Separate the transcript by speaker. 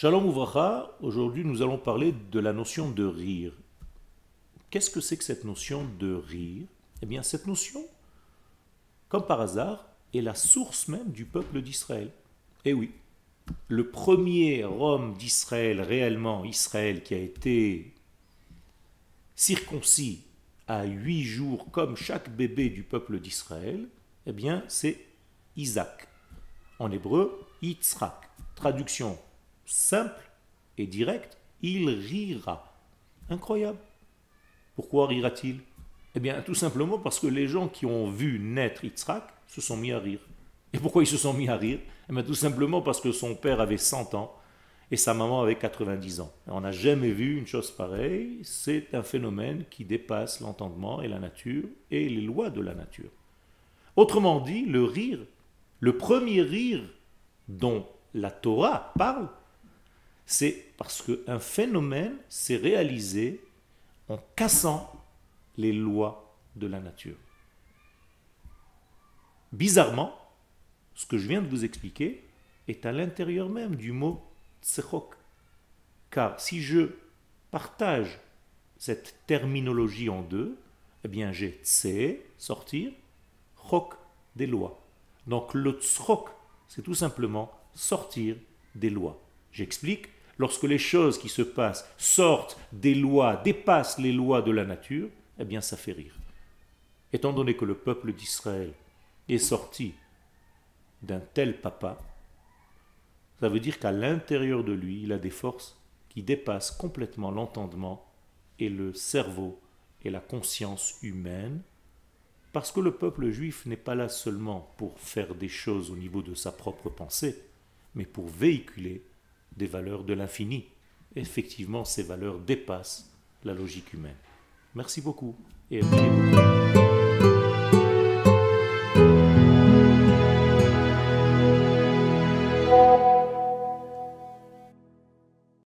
Speaker 1: Shalom Ouvracha, aujourd'hui nous allons parler de la notion de rire. Qu'est-ce que c'est que cette notion de rire? Eh bien cette notion, comme par hasard, est la source même du peuple d'Israël. Eh oui, le premier homme d'Israël, réellement Israël, qui a été circoncis à huit jours comme chaque bébé du peuple d'Israël, eh bien c'est Isaac. En hébreu, Yitzhak. Traduction simple et directe, il rira. Incroyable. Pourquoi rira-t-il? Eh bien tout simplement parce que les gens qui ont vu naître Yitzhak se sont mis à rire. Et pourquoi ils se sont mis à rire? Eh bien tout simplement parce que son père avait 100 ans et sa maman avait 90 ans. On n'a jamais vu une chose pareille. C'est un phénomène qui dépasse l'entendement et la nature et les lois de la nature. Autrement dit, le rire, le premier rire dont la Torah parle, c'est parce qu'un phénomène s'est réalisé en cassant les lois de la nature. Bizarrement, ce que je viens de vous expliquer est à l'intérieur même du mot tsechok. Car si je partage cette terminologie en deux, eh bien j'ai tse, sortir, chok, des lois. Donc le tsrok, c'est tout simplement sortir des lois. J'explique, lorsque les choses qui se passent sortent des lois, dépassent les lois de la nature, eh bien ça fait rire. Étant donné que le peuple d'Israël est sorti d'un tel papa, ça veut dire qu'à l'intérieur de lui, il a des forces qui dépassent complètement l'entendement et le cerveau et la conscience humaine, parce que le peuple juif n'est pas là seulement pour faire des choses au niveau de sa propre pensée, mais pour véhiculer des valeurs de l'infini. Effectivement, ces valeurs dépassent la logique humaine. Merci beaucoup et à.